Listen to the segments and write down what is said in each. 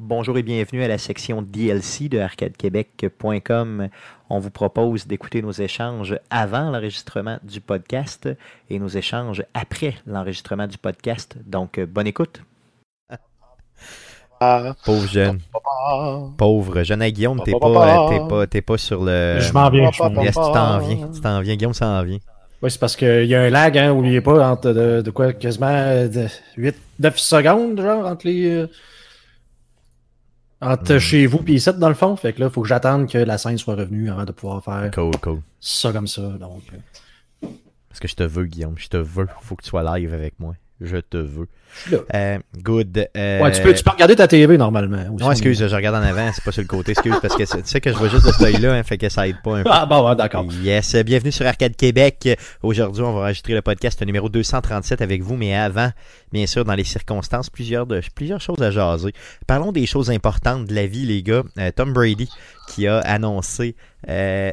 Bonjour et bienvenue à la section DLC de arcadequebec.com. On vous propose d'écouter nos échanges avant l'enregistrement du podcast et nos échanges après l'enregistrement du podcast. Donc, bonne écoute. Pauvre jeune. Pauvre jeune à Guillaume, t'es pas, t'es pas, t'es pas sur le. Je m'en viens, je m'en Yes, tu t'en viens, tu t'en viens, Guillaume s'en vient. Oui, c'est parce qu'il y a un lag, hein, oubliez pas, entre de, de quoi, quasiment de 8, 9 secondes, genre, entre les. Entre Hmm. chez vous et ici, dans le fond. Fait que là, faut que j'attende que la scène soit revenue avant de pouvoir faire Cool, cool. ça comme ça. Donc, euh, Parce que je te veux, Guillaume, je te veux. Faut que tu sois live avec moi. Je te veux. je suis là. Euh, good. euh, Ouais, tu peux, tu peux regarder ta TV normalement. aussi. Non, excuse, je regarde en avant, c'est pas sur le côté, excuse, parce que tu sais que je vois juste de cet œil-là, hein, fait que ça aide pas un peu. Ah, bon, ouais, d'accord. Yes, bienvenue sur Arcade Québec. Aujourd'hui, on va enregistrer le podcast numéro 237 avec vous, mais avant, bien sûr, dans les circonstances, plusieurs, de, plusieurs choses à jaser. Parlons des choses importantes de la vie, les gars. Euh, Tom Brady qui a annoncé euh,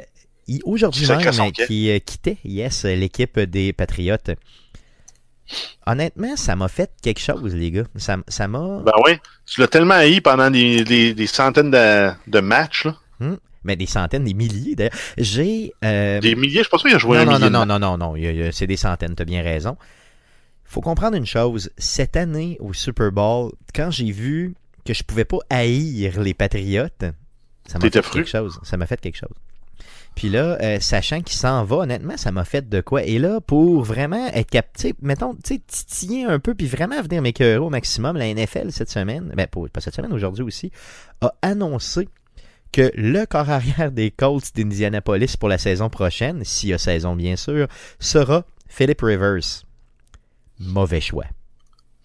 aujourd'hui même son euh, camp. qui euh, quittait, yes, l'équipe des Patriotes. Honnêtement, ça m'a fait quelque chose, les gars. Ça ça m'a... Ben oui. Tu l'as tellement haï pendant des, des- des centaines de, de matchs. Là. Mais des centaines, des milliers d'ailleurs. J'ai... euh, Des milliers, je pense pas qu'il a joué non, un non, millier. non, non, non, non, non, c'est des centaines, t'as bien raison. Faut comprendre une chose, cette année au Super Bowl, quand j'ai vu que je pouvais pas haïr les Patriotes, ça m'a fait fru? quelque chose. Ça m'a fait quelque chose. Puis là, euh, sachant qu'il s'en va, honnêtement, ça m'a fait de quoi. Et là, pour vraiment être capté, mettons, tu sais, titiller un peu, puis vraiment venir m'écœurer au maximum, la NFL cette semaine, ben pas pas cette semaine, aujourd'hui aussi, a annoncé que le corps arrière des Colts d'Indianapolis pour la saison prochaine, s'il y a saison bien sûr, sera Philip Rivers. Mauvais choix.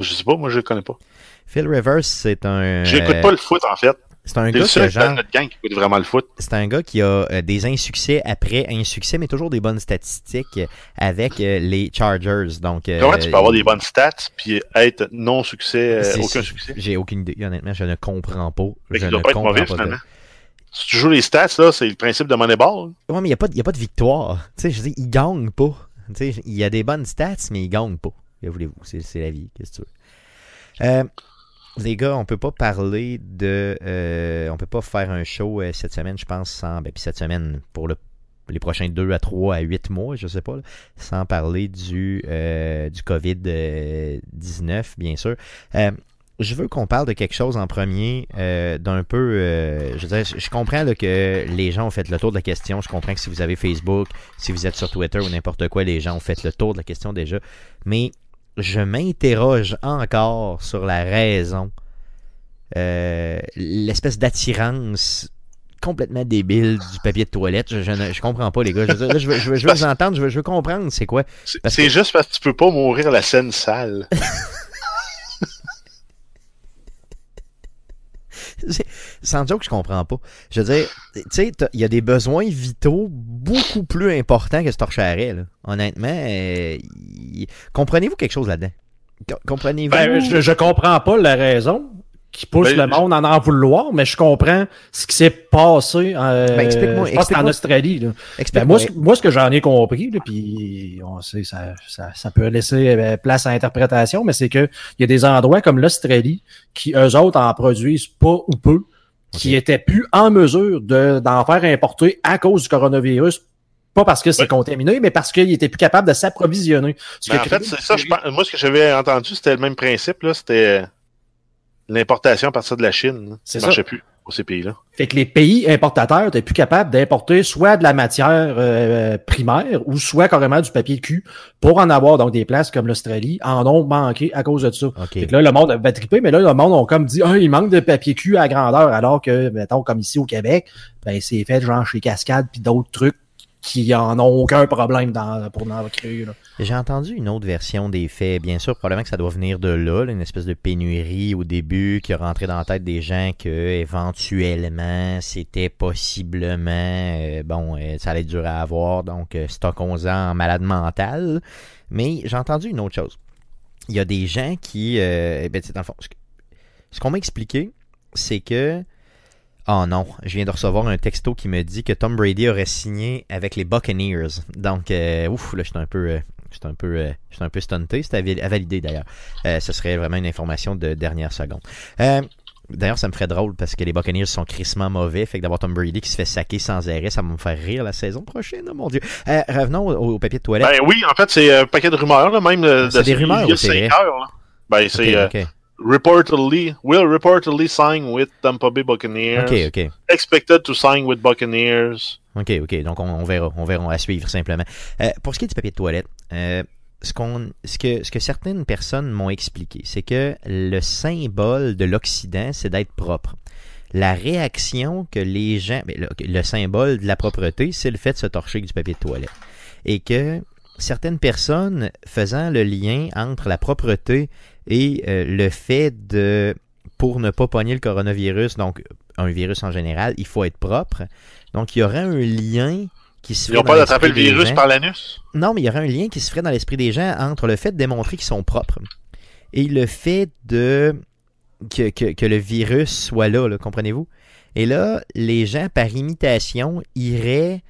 Je sais pas, moi je le connais pas. Phil Rivers, c'est un. J'écoute pas le foot en fait. C'est un gars qui a seul genre- dans notre gang qui écoute vraiment le foot. c'est un gars qui a euh, des insuccès après insuccès, mais toujours des bonnes statistiques euh, avec euh, les Chargers. Donc, euh, Comment tu peux avoir des bonnes stats puis être non succès, aucun succès? J'ai aucune idée, honnêtement, je ne comprends pas. Fait Je qu'il doit ne pas être mauvais pas. finalement. Si tu joues les stats, là, c'est le principe de Moneyball. Ouais, mais il n'y a, pas de- y a pas de victoire. Tu sais, je dis, il gagne pas. Tu sais, il y a des bonnes stats, mais il gagne pas. Que voulez-vous? C'est c'est la vie. Qu'est-ce que tu veux? Euh, les gars, on peut pas parler de. euh, on peut pas faire un show euh, cette semaine, je pense, sans. Ben, puis cette semaine, pour le, les prochains 2 à 3 à 8 mois, je sais pas, sans parler du, euh, du COVID-19, bien sûr. Euh, je veux qu'on parle de quelque chose en premier, euh, d'un peu. euh, je veux je comprends que les gens ont fait le tour de la question. Je comprends que si vous avez Facebook, si vous êtes sur Twitter ou n'importe quoi, les gens ont fait le tour de la question déjà. Mais je m'interroge encore sur la raison, euh, l'espèce d'attirance complètement débile du papier de toilette. Je, je ne je comprends pas, les gars. Je veux, dire, là, je veux, je veux- je veux vous entendre, je veux, comprendre c'est quoi. C'est juste parce que tu peux pas mourir la scène sale. Sans joke, je comprends pas. Je veux dire, tu sais, il y a des besoins vitaux beaucoup plus importants que ce torche-arrêt, là. Honnêtement, euh, comprenez-vous quelque chose là-dedans? Co- Comprenez-vous? Ben, je, je comprends pas la raison qui pousse Ben, le monde à en vouloir, mais je comprends ce qui s'est passé. Euh, Ben, explique-moi- je pense que c'est en. Australie. Là. Ben, Explique-moi. moi, ce, moi, ce que j'en ai compris, là, puis on sait, ça, ça, ça peut laisser euh, place à interprétation, mais c'est que il y a des endroits comme l'Australie qui, eux autres, en produisent pas ou peu, qui étaient plus en mesure de, d'en faire importer à cause du coronavirus. Pas parce que c'est Ouais. contaminé, mais parce qu'ils étaient plus capables de s'approvisionner. Qui en fait, c'est ça. Je pense- moi, ce que j'avais entendu, c'était le même principe. là. C'était l'importation à partir de la Chine. Ça ça. marchait plus pour ces pays-là. Fait que les pays importateurs étaient plus capables d'importer soit de la matière euh, primaire ou soit carrément du papier de cul pour en avoir. Donc, des places comme l'Australie en ont manqué à cause de ça. OK. Fait que là, le monde va triper, mais là, le monde a comme dit, ah, il manque de papier cul à grandeur, alors que, mettons, comme ici au Québec, ben, c'est fait genre chez Cascade puis d'autres trucs qui en ont aucun problème pour en créer. J'ai entendu une autre version des faits. Bien sûr, probablement que ça doit venir de là, une espèce de pénurie au début qui a rentré dans la tête des gens que éventuellement c'était possiblement euh, bon, euh, ça allait être dur à avoir, donc euh, stockons-en en malade mental. Mais j'ai entendu une autre chose. Il y a des gens qui, euh, ben, dans le fond, ce qu'on m'a expliqué, c'est que Oh non, je viens de recevoir un texto qui me dit que Tom Brady aurait signé avec les Buccaneers. Donc, euh, ouf, là, je suis un peu, euh, j'étais un peu, euh, un peu stunté. C'était à val- à valider d'ailleurs. Euh, ce serait vraiment une information de dernière seconde. Euh, D'ailleurs, ça me ferait drôle parce que les Buccaneers sont crissement mauvais. Fait que d'avoir Tom Brady qui se fait saquer sans arrêt, ça va me faire rire la saison prochaine, oh mon Dieu. Euh, revenons au, au papier de toilette. Ben oui, en fait, c'est un paquet de rumeurs, là, même. C'est de- des rumeurs il y a heures, là. Ben, c'est. Reportedly, will reportedly sign with Tampa Bay Buccaneers. ok, ok. Expected to sign with Buccaneers. OK, OK. Donc, on, on verra. On verra. On va suivre simplement. Euh, pour ce qui est du papier de toilette, euh, ce, qu'on, ce, que, ce que certaines personnes m'ont expliqué, c'est que le symbole de l'Occident, c'est d'être propre. La réaction que les gens... ben, le, le symbole de la propreté, c'est le fait de se torcher avec du papier de toilette. Et que certaines personnes faisant le lien entre la propreté et euh, le fait de... Pour ne pas pogner le coronavirus, donc un virus en général, il faut être propre. Donc, il y aurait un lien qui se Ils n'ont pas d'attraper le virus gens. par l'anus? Non, mais il y aurait un lien qui se ferait dans l'esprit des gens entre le fait de démontrer qu'ils sont propres et le fait de que, que- que le virus soit là, là, comprenez-vous? Et là, les gens, par imitation, iraient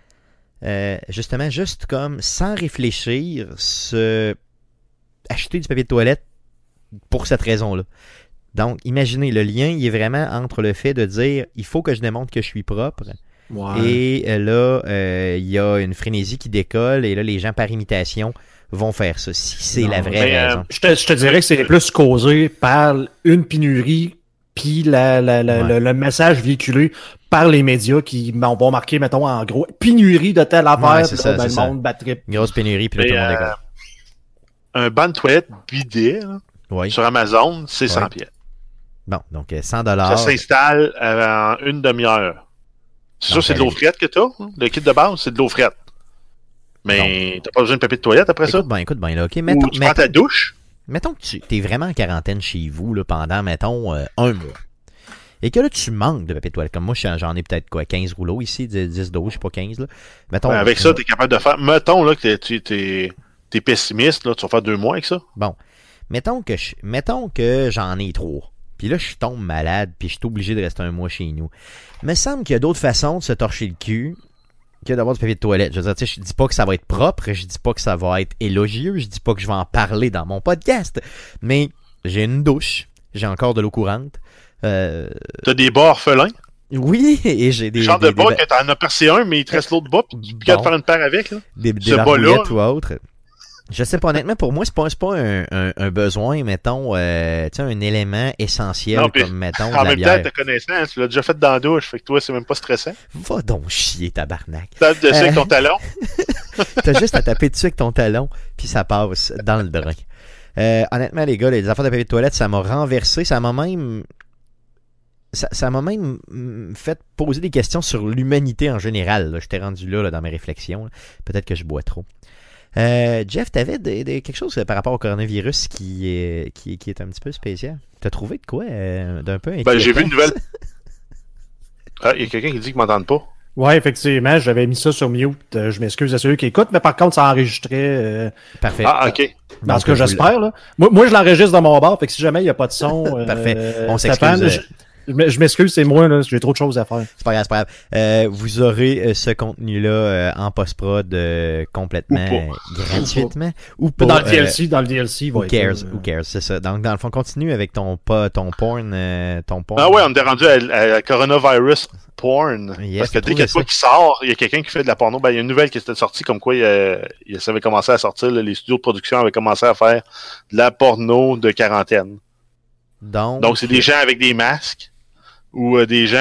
euh, justement juste comme sans réfléchir se acheter du papier de toilette pour cette raison-là. Donc, imaginez, le lien, il est vraiment entre le fait de dire il faut que je démontre que je suis propre Ouais. et euh, là, euh, il y a une frénésie qui décolle et là, les gens par imitation vont faire ça. Si c'est la vraie mais, euh, raison. Je te, je te dirais que c'est plus causé par une pénurie puis la, la- la- Ouais. le, le message véhiculé par les médias qui m'en vont marquer, mettons, en gros, pénurie de telle affaire, Ouais, là, ça, ben, c'est le ça. monde grosse pénurie, puis là, tout le monde euh, décolle. un banc de toilette bidet là, Oui. sur Amazon, c'est 100 Ouais. pièces. Bon, donc euh, 100 Ça dollars. s'installe en une demi-heure. C'est sûr, c'est de l'eau frette que t'as. hein? Le kit de base, c'est de l'eau frette. Mais t'as pas besoin de papier de toilette après ça? Bien, écoute bien, là, OK? Mettons, Ou tu prends ta douche? mettons que tu es vraiment en quarantaine chez vous là, pendant, mettons, euh, un mois. Et que là, tu manques de papier de toilette. Comme moi, j'en ai peut-être quoi, 15 rouleaux ici, 10, 10 12, je sais pas 15. Là. Mettons, Ben, avec ça, t'es capable de faire. Mettons là, que t'es- tu t'es pessimiste, là, tu vas faire deux mois avec ça. Mettons que je- mettons que j'en ai trois. Puis là, je tombe malade, puis je suis obligé de rester un mois chez nous. Il me semble qu'il y a d'autres façons de se torcher le cul que d'avoir du papier de toilette. Je veux dire, tu sais, je dis pas que ça va être propre, je dis pas que ça va être élogieux, je dis pas que je vais en parler dans mon podcast. Mais j'ai une douche, j'ai encore de l'eau courante. Euh, T'as des bas orphelins? oui, et j'ai des, genre des, de bas des, que t'en as percé un, mais il te reste l'autre bas, puis tu peux Bon. faire une paire avec. Là. des, des ou autre. Je sais pas, honnêtement, pour moi, c'est pas, pas un, un- un besoin, mettons, euh, un élément essentiel Non, puis comme, mettons, de En la même temps, bière. te connaissant, tu l'as déjà fait dans la douche, fait que toi, c'est même pas stressant. Va donc chier, tabarnak. Tape dessus avec Euh. ton talon? T'as juste à taper dessus avec ton talon, puis ça passe dans le drain. Euh, honnêtement, les gars, les affaires de papier de toilette, ça m'a renversé. Ça m'a même. Ça m'a même mm, fait poser des questions sur l'humanité en général. J'étais rendu là, là, dans mes réflexions. Peut-être que je bois trop. Euh, Jeff, t'avais des- des- quelque chose par rapport au coronavirus qui est, qui, qui est un petit peu spécial. T'as trouvé de quoi euh, d'un peu Ben, j'ai vu inquiétant? une nouvelle. Ah, il y a quelqu'un qui dit qu'il m'entende pas. Ouais, effectivement, j'avais mis ça sur mute. Euh, je m'excuse à ceux qui écoutent, mais par contre, ça enregistrait. Euh, Parfait. Ah, ok. dans ce que j'espère, là. Moi, moi, je l'enregistre dans mon bar, fait que si jamais il n'y a pas de son. euh, Parfait. On s'excuse, Je, m'excuse, c'est moi, là. J'ai trop de choses à faire. C'est pas grave, c'est pas grave. Euh, vous aurez euh, ce contenu-là euh, en post-prod euh, complètement Ou euh, gratuitement. Ou pas. dans le euh, DLC, dans le DLC, il va Who être cares, là, who cares, c'est ça. Donc, dans le fond, continue avec ton, pas, ton porn. euh, ton porn. Ah ouais, on est rendu à, à la coronavirus porn. Yes, parce que dès qu'il y a quoi qui sort, il y a quelqu'un qui fait de la porno. Ben, il y a une nouvelle qui était sortie comme quoi euh, il, ça avait commencé à sortir. là, les studios de production avaient commencé à faire de la porno de quarantaine. Donc, Donc, c'est des gens avec des masques ou euh, des gens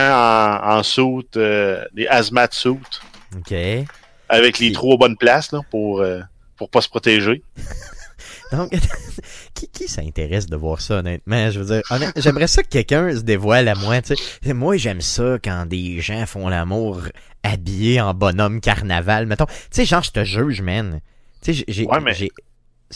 en, en soute, euh, des hazmat suits, OK. avec les trous aux bonnes places là, pour, euh, pour pas se protéger. Donc, qui, qui s'intéresse de voir ça, honnêtement? Je veux dire, j'aimerais ça que quelqu'un se dévoile à moi, tu sais. Moi, j'aime ça quand des gens font l'amour habillés en bonhomme carnaval, mettons. Tu sais, genre, je te juge, man. Tu sais, j'ai- j'ai... Ouais, mais-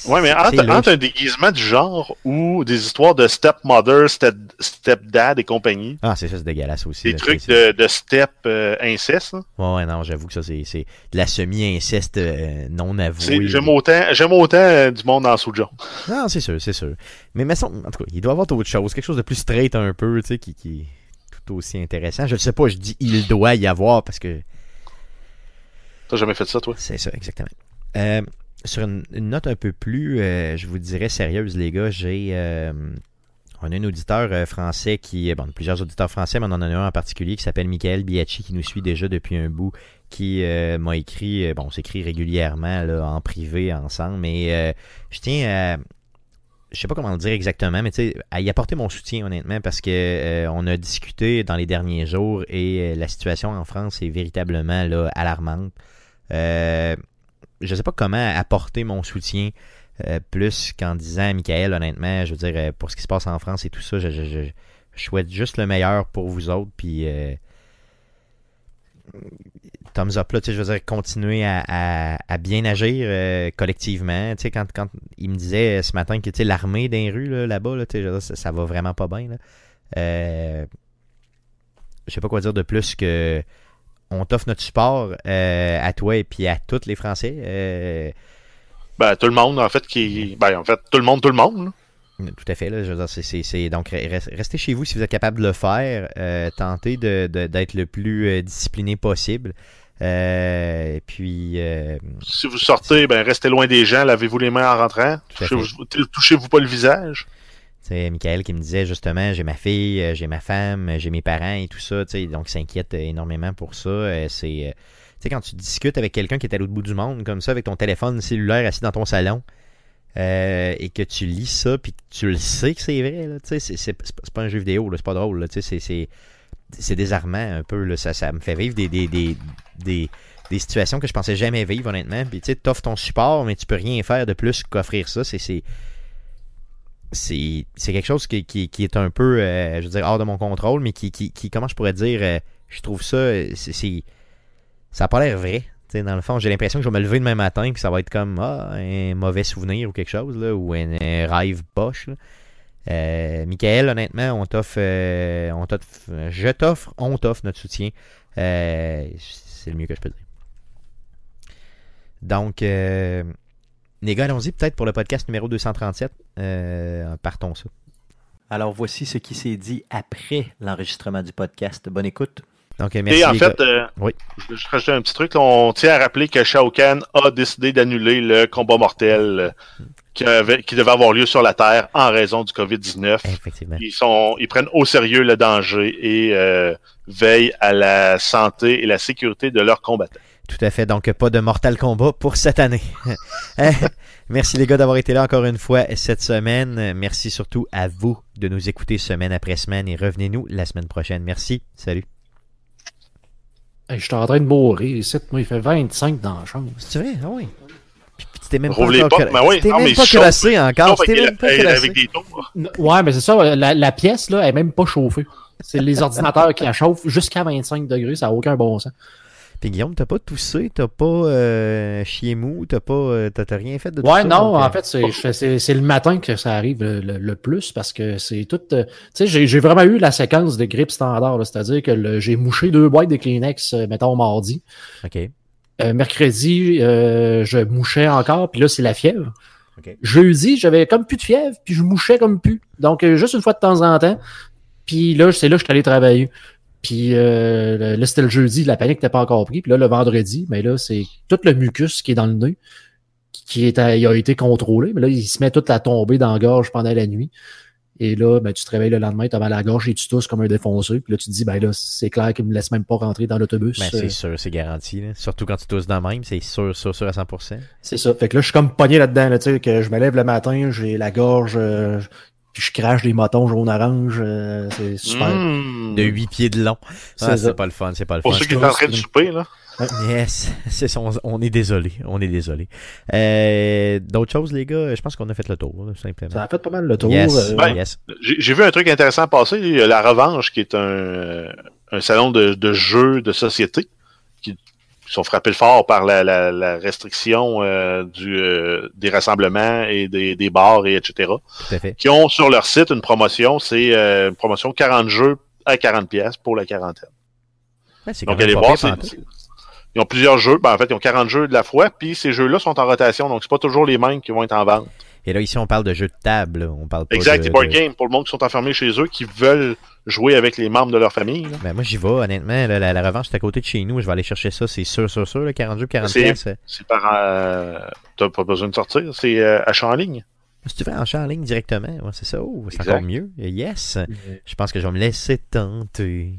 Ouais, mais entre, un déguisement du genre ou des histoires de stepmother, step, stepdad et compagnie, Ah, c'est ça, c'est dégueulasse aussi. des là, trucs de, de step euh, inceste, là. Ouais, ouais, non, j'avoue que ça, c'est, c'est de la semi-inceste euh, non avouée. J'aime autant, j'aime autant euh, du monde en sous de genre. Non, c'est sûr, c'est sûr. Mais, mais en tout cas, il doit y avoir autre chose, quelque chose de plus straight un peu, tu sais, qui, qui est tout aussi intéressant. Je ne sais pas, je dis il doit y avoir parce que T'as jamais fait ça, toi? c'est ça, exactement. Euh, sur une, note un peu plus, euh, je vous dirais, sérieuse, les gars, j'ai. euh, On a un auditeur euh, français qui, bon, plusieurs auditeurs français, mais on en a un en particulier qui s'appelle Michael Biachi, qui nous suit déjà depuis un bout, qui m'a écrit, bon, on s'écrit régulièrement là, en privé ensemble, mais je tiens à, je sais pas comment le dire exactement, mais tu sais, à y apporter mon soutien honnêtement, parce que on a discuté dans les derniers jours et la situation en France est véritablement là, alarmante. Euh, je sais pas comment apporter mon soutien euh, plus qu'en disant à Michael, honnêtement, je veux dire, euh, pour ce qui se passe en France et tout ça, je, souhaite juste le meilleur pour vous autres, puis euh, thumbs up là, tu sais, je veux dire, continuer à, bien agir euh, collectivement, tu sais, quand, quand il me disait ce matin que, tu sais, l'armée rues, là, là-bas, là, tu sais, ça, ça va vraiment pas bien, là. Je sais pas quoi dire de plus que on t'offre notre support euh, à toi et puis à tous les Français. euh, Ben, tout le monde, en fait, qui. Ben, en fait, tout le monde, tout le monde. là. Tout à fait. Là, je veux dire, donc re- restez chez vous si vous êtes capable de le faire. Euh, tentez de, de- d'être le plus discipliné possible. Euh, puis euh, Si vous sortez, ben, restez loin des gens, lavez-vous les mains en rentrant. Touchez-vous pas le visage. Sais, Michael qui me disait justement j'ai ma fille, euh, j'ai ma femme, euh, j'ai mes parents et tout ça, tu sais, donc s'inquiète euh, énormément pour ça. C'est quand tu discutes avec quelqu'un qui est à l'autre bout du monde, comme ça, avec ton téléphone cellulaire assis dans ton salon, et que tu lis ça, puis que tu le sais que c'est vrai, tu sais, c'est, pas- un jeu vidéo, c'est pas drôle, c'est, désarmant un peu, là, ça, ça me fait vivre des, des, des, des, des situations que je pensais jamais vivre, honnêtement, puis tu sais, t'offres ton support, mais tu peux rien faire de plus qu'offrir ça, c'est... c'est quelque chose qui, qui, qui est un peu, euh, je hors de mon contrôle, mais qui, qui, comment je pourrais dire, euh, je trouve ça, euh, c'est, ça n'a pas l'air vrai. Dans le fond, j'ai l'impression que je vais me lever demain matin que ça va être comme ah, un mauvais souvenir ou quelque chose, là, ou un, rêve poche. là. Euh, Michael, honnêtement, on t'offre, on t'offre, je t'offre, on t'offre notre soutien. C'est le mieux que je peux dire. Donc, les gars, allons-y peut-être pour le podcast numéro 237. Euh, partons ça. Alors voici ce qui s'est dit après l'enregistrement du podcast. Bonne écoute. Donc, euh, merci. Et en fait, euh, Oui. je vais juste rajouter un petit truc. on tient à rappeler que Shao Kahn a décidé d'annuler le combat mortel euh, qui, avait- qui devait avoir lieu sur la Terre en raison du COVID-19. Effectivement. Ils, sont, ils prennent au sérieux le danger et euh, veillent à la santé et la sécurité de leurs combattants. Tout à fait. Donc, pas de Mortal Kombat pour cette année. Euh, Merci les gars d'avoir été là encore une fois cette semaine. Merci surtout à vous de nous écouter semaine après semaine et revenez-nous la semaine prochaine. Merci. Salut. Hey, je suis en train de mourir ici. Moi, il fait 25 dans la chambre. C'est vrai? Ah oui. Puis, puis t'es même pas portes, mais oui. Non, même mais pas encore. Sauf T'es même pas avec des tours. Ouais, mais c'est ça. La, la pièce, là, elle est même pas chauffée. C'est les ordinateurs qui la chauffent jusqu'à 25 degrés. Ça n'a aucun bon sens. Puis Guillaume, t'as pas toussé, t'as pas euh, chié mou, t'as pas, euh, t'as rien fait de tout Ouais, ça, non, donc, euh, en fait, c'est- le matin que ça arrive le, le- le plus parce que c'est tout. euh, tu sais, j'ai j'ai vraiment eu la séquence de grippe standard, là, c'est-à-dire que le- j'ai mouché deux boîtes de Kleenex, mettons, mardi. Ok. Euh, mercredi, euh, je mouchais encore, puis là, c'est la fièvre. Ok. Jeudi, j'avais comme plus de fièvre, puis je mouchais comme plus. Donc, euh, juste une fois de temps en temps. Puis là, c'est là que je suis allé travailler. Puis euh, là, c'était le jeudi, la panique n'était pas encore pris. Puis là, le vendredi, mais là, c'est tout le mucus qui est dans le nez qui est à- il a été contrôlé. Mais là, il se met tout à tomber dans la gorge pendant la nuit. Et là, ben, tu te réveilles le lendemain, tu as mal à la gorge et tu tousses comme un défoncé. Puis là, tu te dis, ben là, c'est clair qu'il me laisse même pas rentrer dans l'autobus. Ben, Euh, c'est sûr, c'est garanti. là. Surtout quand tu tousses dans le même, c'est sûr, sûr, sûr à 100%. C'est ça. Fait que là, je suis comme pogné là-dedans, là, tu sais, que je me lève le matin, j'ai la gorge, euh, puis je crache des motons jaune-orange. euh, c'est super. Mmh. De 8 pieds de long. C'est Ah, ça. c'est pas le fun, c'est pas le Pour fun. ceux qui sont en train de souper, là. Yes, c'est ça, on, on est désolé, on est désolé. Euh, D'autres choses, les gars, je pense qu'on a fait le tour, là, simplement. Ça a fait pas mal le tour. Yes, euh, Ben, yes. J'ai vu un truc intéressant passer. A La Revanche, qui est un, euh, un salon de, de jeux de société, sont frappés le fort par la, la, la restriction euh, du, euh, des rassemblements et des, des bars, et etc. Tout à fait. Qui ont sur leur site une promotion. C'est euh, une promotion 40 jeux à 40 pièces pour la quarantaine. Donc, allez voir, c'est- ils ont plusieurs jeux. Ben, en fait, ils ont 40 jeux de la fois, puis ces jeux-là sont en rotation, donc c'est pas toujours les mêmes qui vont être en vente. Et là, ici, on parle de jeux de table, on parle pas Exact, de... des board de- games pour le monde qui sont enfermés chez eux, qui veulent jouer avec les membres de leur famille. là. Ben, moi, j'y vais, honnêtement. là, la, la revanche, c'est à côté de chez nous. Je vais aller chercher ça, c'est sûr, sûr, sûr. Là, 40 jeux, 40 C'est- par. Euh, T'as pas besoin de sortir, c'est euh, achat en ligne. Si tu veux acheter en ligne directement, ouais, c'est ça. Oh, c'est Exact. encore mieux. Yes. Je pense que je vais me laisser tenter.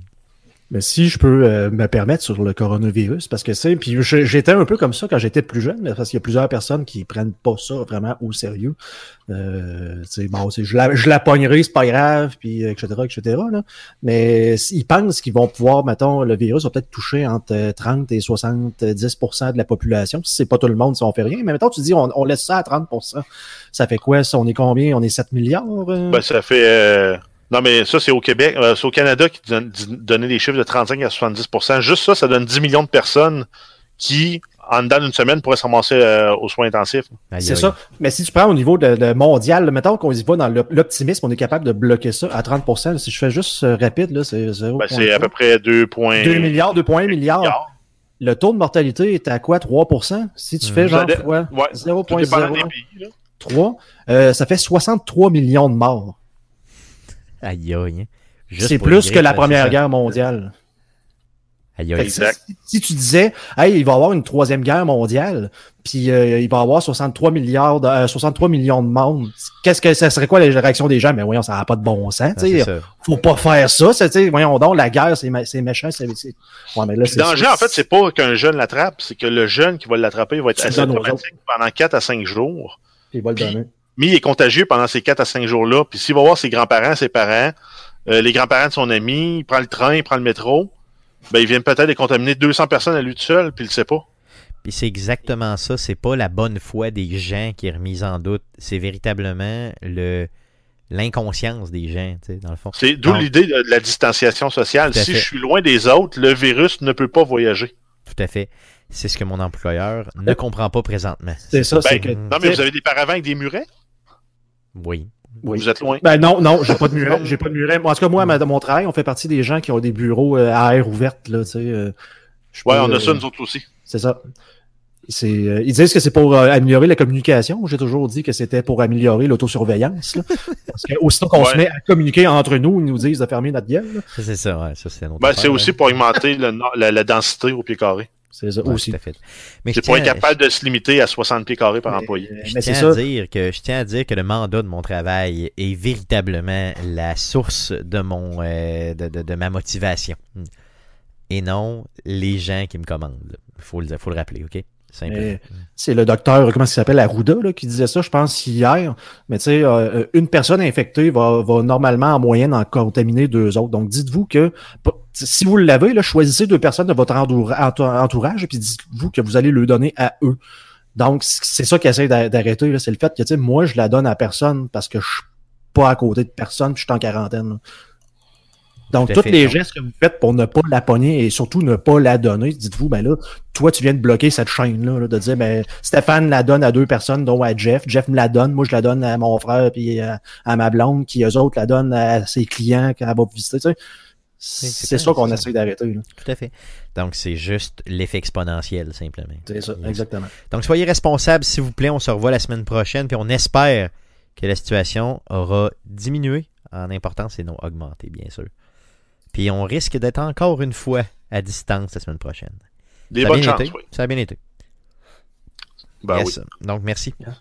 Mais si je peux euh, me permettre sur le coronavirus, parce que c'est, puis j'étais un peu comme ça quand j'étais plus jeune, parce qu'il y a plusieurs personnes qui prennent pas ça vraiment au sérieux. Euh, bon, je la, je la pognerai, c'est pas grave, puis euh, etc., etc. Là. Mais ils pensent qu'ils vont pouvoir, mettons, le virus va peut-être toucher entre euh, 30 et 70% de la population. Si c'est pas tout le monde, si on fait rien. Mais mettons, tu dis, on, laisse ça à 30% Ça fait quoi? Ça, on est combien? On est 7 milliards? euh? Ben, ça fait. Non, mais ça, c'est au Québec. euh, c'est au Canada qui donne, donnait des chiffres de 35 à 70% Juste ça, ça donne 10 millions de personnes qui, en dedans d'une semaine, pourraient se ramasser euh, aux soins intensifs. C'est ça. Mais si tu prends au niveau de, de mondial, là, mettons qu'on y va dans l'op- l'optimisme, on est capable de bloquer ça à 30% Si je fais juste euh, rapide, là, c'est 0,3. Ben, c'est à peu près 2 points. 2 milliards, 2,1 milliards. Le taux de mortalité est à quoi? 3% Si tu Mhm. fais genre Ouais. Tout dépendant des 0,03, pays. là. euh, ça fait 63 millions de morts. Aïe, aïe. hein. C'est plus que la Première. Guerre mondiale. Aïe, aïe. si- Exact. Si, si tu disais, hey, il va y avoir une troisième guerre mondiale, puis euh, il va y avoir 63 milliards, de- euh, 63 millions de monde, qu'est-ce que ça serait quoi la réaction des gens? Mais voyons, ça n'a pas de bon sens, Ah, ça. faut pas faire ça. voyons donc, la guerre, c'est, méchant. C'est, c'est... Ouais, mais là, Le danger, ça. en fait, c'est pas qu'un jeune l'attrape, c'est que le jeune qui va l'attraper va être asymptomatique pendant 4 à 5 jours. Il va le Puis- donner. Mais il est contagieux pendant ces 4 à 5 jours-là. Puis s'il va voir ses grands-parents, ses parents, euh, les grands-parents de son ami, il prend le train, il prend le métro, ben, ils viennent peut-être de contaminer 200 personnes à lui tout seul, puis il le sait pas. Puis c'est exactement ça. C'est pas la bonne foi des gens qui est remise en doute. C'est véritablement le l'inconscience des gens, tu sais, dans le fond. C'est d'où l'idée de, de la distanciation sociale. Si fait. je suis loin des autres, le virus ne peut pas voyager. Tout à fait. C'est ce que mon employeur ne comprend pas présentement. C'est ça, c'est Ben, que. Non, mais vous avez des paravents avec des murets? Oui. Oui. Vous êtes loin. Ben non, non, j'ai pas de muret. J'ai pas de muret. En tout cas, moi, dans mon travail, on fait partie des gens qui ont des bureaux euh, à air ouverte, là, tu sais. euh, Ouais, peux, on a euh, ça, nous autres aussi. C'est ça. C'est, euh, ils disent que c'est pour euh, améliorer la communication. J'ai toujours dit que c'était pour améliorer l'autosurveillance. là. Parce que aussitôt qu'on Ouais. se met à communiquer entre nous, ils nous disent de fermer notre gueule. c'est ça, ouais. Ça, c'est Ben, c'est aussi hein. pour augmenter le no- la, la densité au pied carré. C'est ça Ouais, aussi. tout à fait. Mais je C'est pour être capable de se limiter à 60 pieds carrés par Mais- employé. euh, Je mais c'est tiens, ça. à dire que, je tiens à dire que le mandat de mon travail est véritablement la source de, mon, euh, de, de- de ma motivation. Et non les gens qui me commandent. Il faut le, faut le rappeler, OK? C'est le docteur, comment il s'appelle, Arruda, là, qui disait ça, je pense, hier. Mais tu sais, euh, une personne infectée va, va normalement, en moyenne, en contaminer deux autres. Donc, dites-vous que si vous l'avez, choisissez deux personnes de votre entoura- entou- entourage et puis dites-vous que vous allez le donner à eux. Donc, c'est ça qui essaie d'a- d'arrêter, c'est le fait que, tu sais, moi, je la donne à personne parce que je suis pas à côté de personne puis je suis en quarantaine. là. Donc, tous les gestes que vous faites pour ne pas la pogner et surtout ne pas la donner, dites-vous, ben là, toi, tu viens de bloquer cette chaîne-là, là, de dire, ben, Stéphane la donne à deux personnes, dont à Jeff. Jeff me la donne, moi, je la donne à mon frère puis à, à ma blonde, qui, eux autres, la donnent à ses clients quand elle va visiter, tu sais. c'est ça, qu'on essaie d'arrêter. Tout à fait. Donc, c'est juste l'effet exponentiel, simplement. C'est ça, Yes. exactement. Donc, soyez responsables, s'il vous plaît. On se revoit la semaine prochaine. Puis, on espère que la situation aura diminué en importance et non augmenté, bien sûr. Puis, on risque d'être encore une fois à distance la semaine prochaine. Des Ça a bonnes bien chances, été. oui. Ça a bien été. Ben Yes. Donc, merci. Yeah.